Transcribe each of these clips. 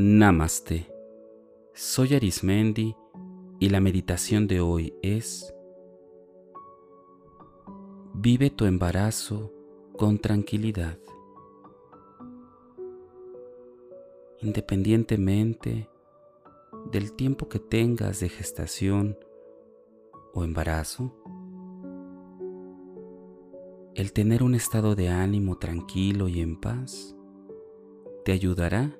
Namaste. Soy Arismendi y la meditación de hoy es Vive tu embarazo con tranquilidad. Independientemente del tiempo que tengas de gestación o embarazo, el tener un estado de ánimo tranquilo y en paz te ayudará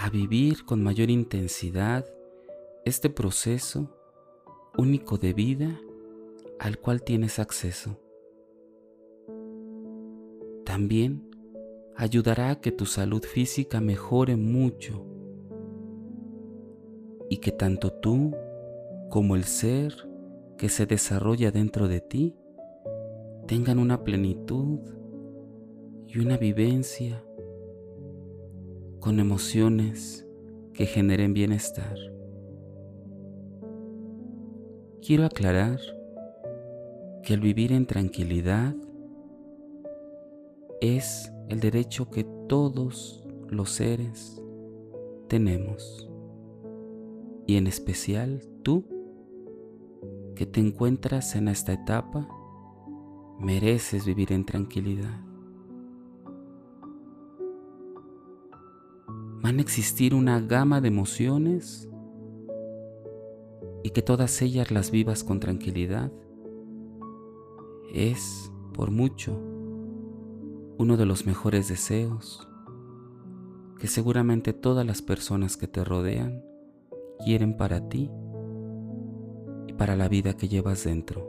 a vivir con mayor intensidad este proceso único de vida al cual tienes acceso. También ayudará a que tu salud física mejore mucho y que tanto tú como el ser que se desarrolla dentro de ti tengan una plenitud y una vivencia con emociones que generen bienestar. Quiero aclarar que el vivir en tranquilidad es el derecho que todos los seres tenemos y en especial tú que te encuentras en esta etapa mereces vivir en tranquilidad. Van a existir una gama de emociones y que todas ellas las vivas con tranquilidad es, por mucho, uno de los mejores deseos que seguramente todas las personas que te rodean quieren para ti y para la vida que llevas dentro.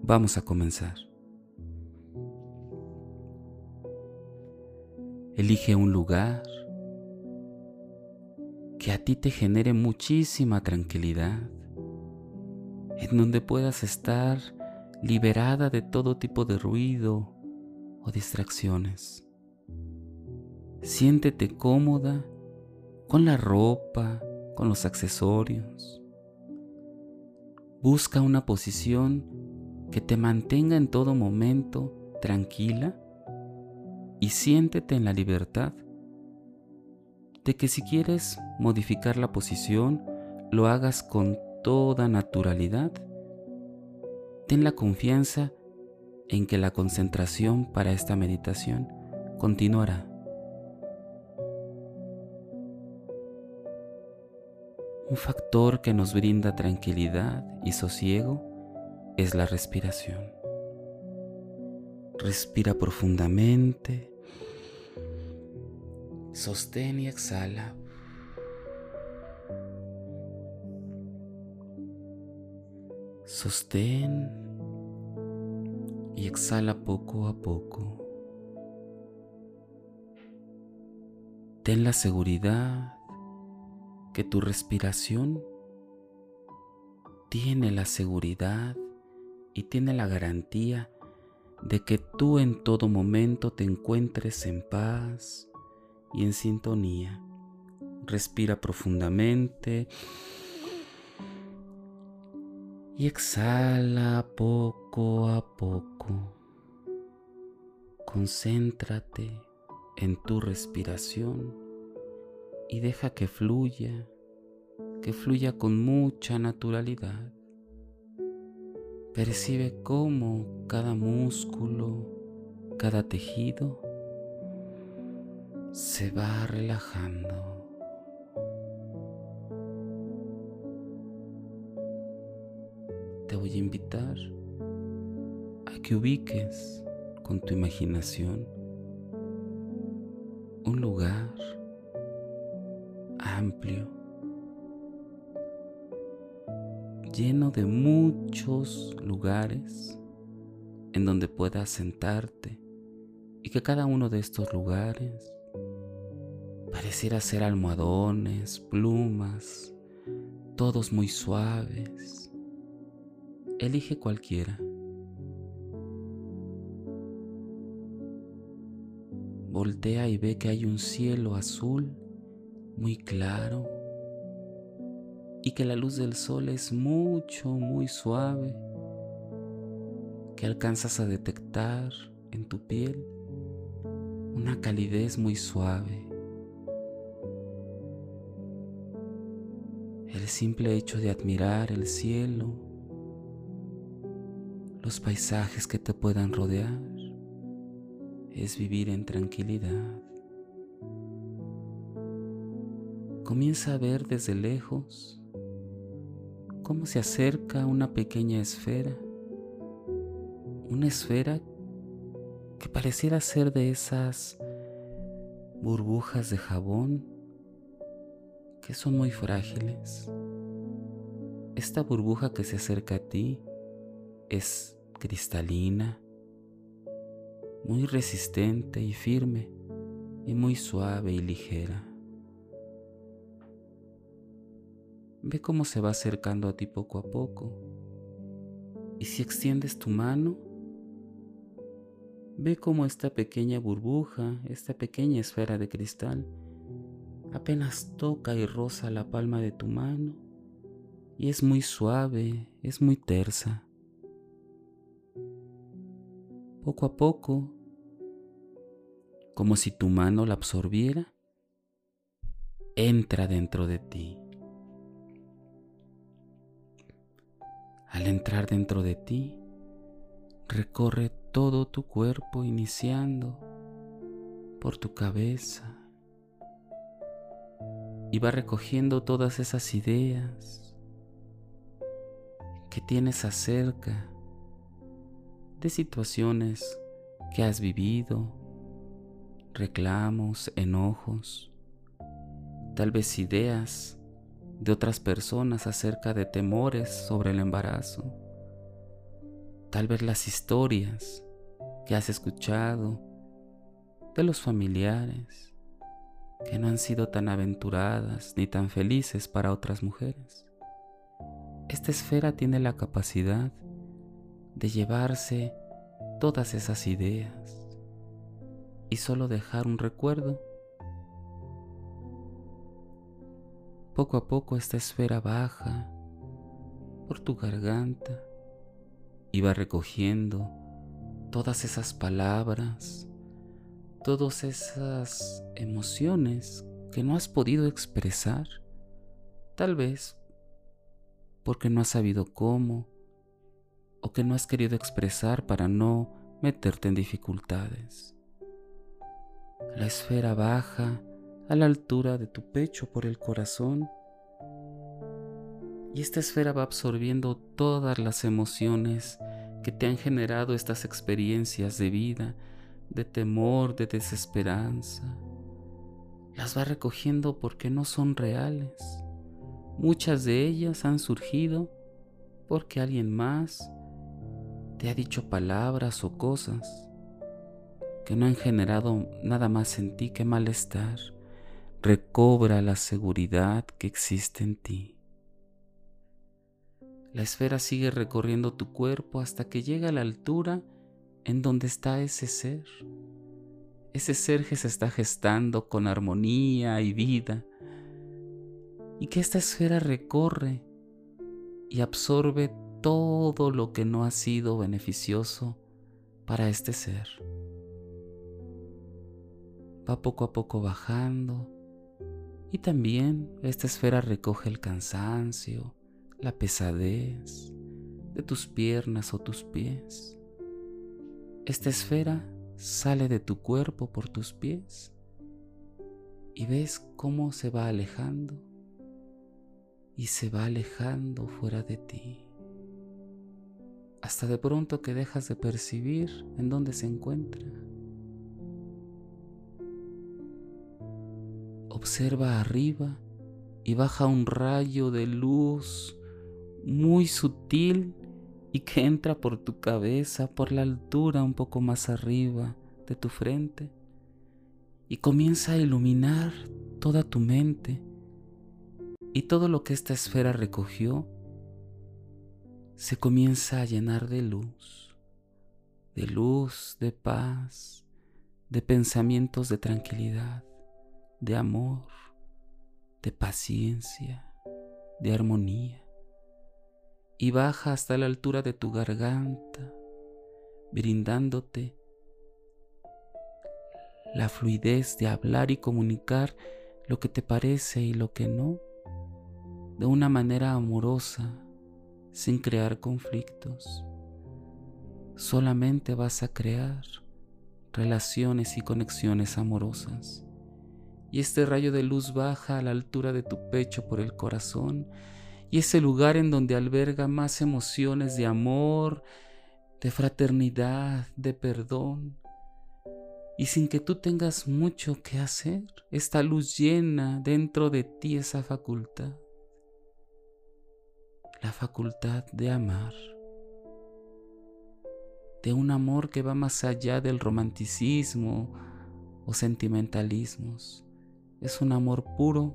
Vamos a comenzar. Elige un lugar que a ti te genere muchísima tranquilidad, en donde puedas estar liberada de todo tipo de ruido o distracciones. Siéntete cómoda con la ropa, con los accesorios. Busca una posición que te mantenga en todo momento tranquila y siéntete en la libertad de que si quieres modificar la posición, lo hagas con toda naturalidad. Ten la confianza en que la concentración para esta meditación continuará. Un factor que nos brinda tranquilidad y sosiego es la respiración. Respira profundamente Sostén y exhala. Sostén y exhala poco a poco. Ten la seguridad que tu respiración tiene la seguridad y tiene la garantía de que tú en todo momento te encuentres en paz, y en sintonía. Respira profundamente y exhala poco a poco. Concéntrate en tu respiración y deja que fluya, que fluya con mucha naturalidad. Percibe cómo cada músculo, cada tejido se va relajando. Te voy a invitar a que ubiques con tu imaginación un lugar amplio, lleno de muchos lugares en donde puedas sentarte y que cada uno de estos lugares Pareciera ser almohadones, plumas, todos muy suaves. Elige cualquiera. Voltea y ve que hay un cielo azul muy claro que la luz del sol es mucho, muy suave, que alcanzas a detectar en tu piel una calidez muy suave. El simple hecho de admirar el cielo, los paisajes que te puedan rodear, es vivir en tranquilidad. Comienza a ver desde lejos cómo se acerca una pequeña esfera, una esfera que pareciera ser de esas burbujas de jabón que son muy frágiles. Esta burbuja que se acerca a ti es cristalina, muy resistente y firme y muy suave y ligera. Ve cómo se va acercando a ti poco a poco. Y si extiendes tu mano, ve cómo esta pequeña burbuja, esta pequeña esfera de cristal, apenas toca y roza la palma de tu mano y es muy suave, es muy tersa. Poco a poco, como si tu mano la absorbiera, entra dentro de ti. Al entrar dentro de ti, recorre todo tu cuerpo iniciando por tu cabeza y va recogiendo todas esas ideas que tienes acerca de situaciones que has vivido, reclamos, enojos, tal vez ideas de otras personas acerca de temores sobre el embarazo, tal vez las historias que has escuchado de los familiares que no han sido tan aventuradas ni tan felices para otras mujeres. Esta esfera tiene la capacidad de llevarse todas esas ideas y solo dejar un recuerdo. Poco a poco esta esfera baja por tu garganta y va recogiendo todas esas palabras, todas esas emociones que no has podido expresar, tal vez porque no has sabido cómo o que no has querido expresar para no meterte en dificultades. La esfera baja a la altura de tu pecho por el corazón y esta esfera va absorbiendo todas las emociones que te han generado estas experiencias de vida, de temor, de desesperanza. Las va recogiendo porque no son reales. Muchas de ellas han surgido porque alguien más te ha dicho palabras o cosas que no han generado nada más en ti que malestar, recobra la seguridad que existe en ti. La esfera sigue recorriendo tu cuerpo hasta que llega a la altura en donde está ese ser. Ese ser que se está gestando con armonía y vida. Y que esta esfera recorre y absorbe todo lo que no ha sido beneficioso para este ser. Va poco a poco bajando y también esta esfera recoge el cansancio, la pesadez de tus piernas o tus pies. Esta esfera sale de tu cuerpo por tus pies y ves cómo se va alejando y se va alejando fuera de ti hasta de pronto que dejas de percibir en dónde se encuentra. Observa arriba y baja un rayo de luz muy sutil y que entra por tu cabeza, por la altura un poco más arriba de tu frente y comienza a iluminar toda tu mente y todo lo que esta esfera recogió se comienza a llenar de luz, de luz, de paz, de pensamientos de tranquilidad, de amor, de paciencia, de armonía, y baja hasta la altura de tu garganta, brindándote la fluidez de hablar y comunicar lo que te parece y lo que no, de una manera amorosa, sin crear conflictos. Solamente vas a crear relaciones y conexiones amorosas. Y este rayo de luz baja a la altura de tu pecho por el corazón y ese lugar en donde alberga más emociones de amor, de fraternidad, de perdón. Y sin que tú tengas mucho que hacer, esta luz llena dentro de ti esa facultad. La facultad de amar. De un amor que va más allá del romanticismo o sentimentalismos. Es un amor puro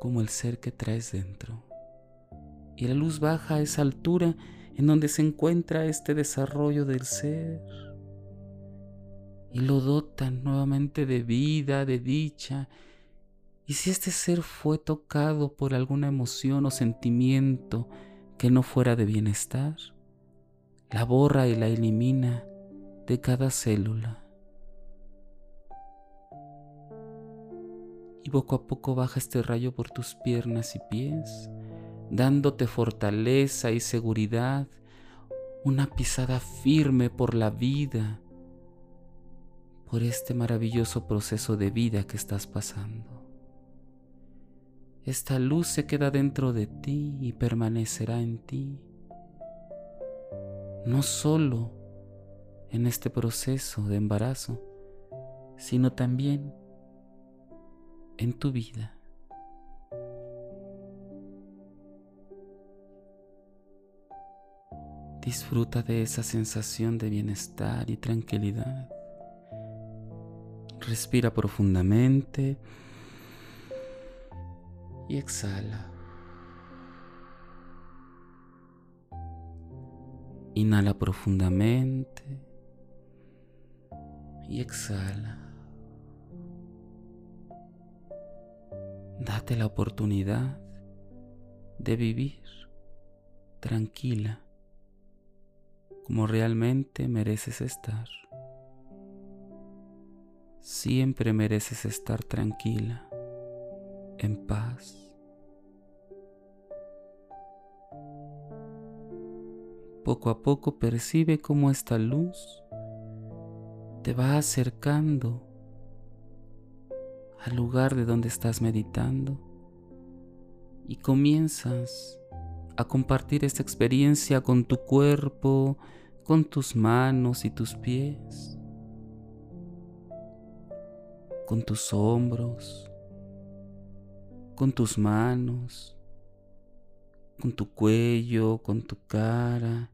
como el ser que traes dentro. Y la luz baja a esa altura en donde se encuentra este desarrollo del ser. Y lo dotan nuevamente de vida, de dicha. Y si este ser fue tocado por alguna emoción o sentimiento que no fuera de bienestar, la borra y la elimina de cada célula. Y poco a poco baja este rayo por tus piernas y pies dándote fortaleza y seguridad, una pisada firme por la vida, por este maravilloso proceso de vida que estás pasando. Esta luz se queda dentro de ti y permanecerá en ti, no solo en este proceso de embarazo, sino también en tu vida. Disfruta de esa sensación de bienestar y tranquilidad. Respira profundamente y exhala. Inhala profundamente y exhala. Date la oportunidad de vivir tranquila como realmente mereces estar. Siempre mereces estar tranquila, en paz. Poco a poco percibe cómo esta luz te va acercando al lugar de donde estás meditando y comienzas a compartir esta experiencia con tu cuerpo, con tus manos y tus pies, con tus hombros, con tus manos, con tu cuello, con tu cara,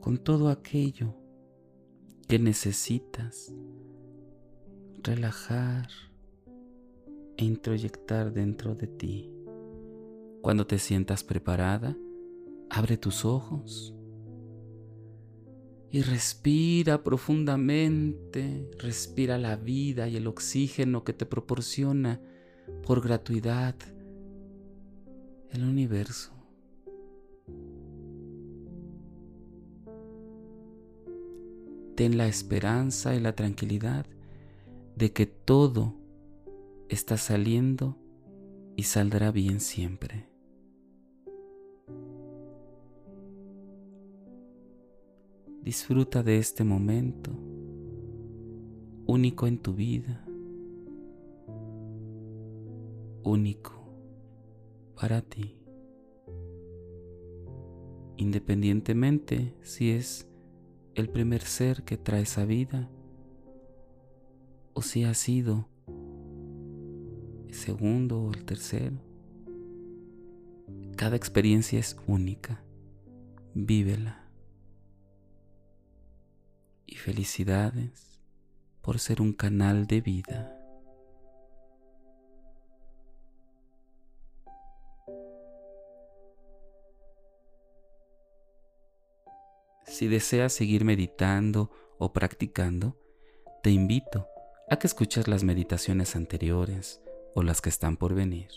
con todo aquello que necesitas relajar e introyectar dentro de ti. Cuando te sientas preparada, abre tus ojos y respira profundamente, respira la vida y el oxígeno que te proporciona por gratuidad el universo. Ten la esperanza y la tranquilidad de que todo está saliendo y saldrá bien siempre. Disfruta de este momento único en tu vida, único para ti, independientemente si es el primer ser que trae esa vida o si ha sido el segundo o el tercero. Cada experiencia es única, vívela y felicidades por ser un canal de vida. Si deseas seguir meditando o practicando, te invito a que escuches las meditaciones anteriores o las que están por venir.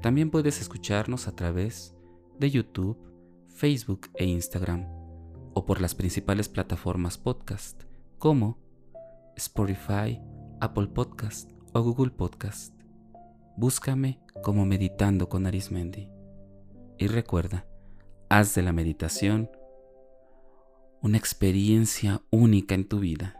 También puedes escucharnos a través de YouTube, Facebook e Instagram o por las principales plataformas podcast como Spotify, Apple Podcast o Google Podcast. Búscame como Meditando con Arismendi. Y recuerda, haz de la meditación una experiencia única en tu vida.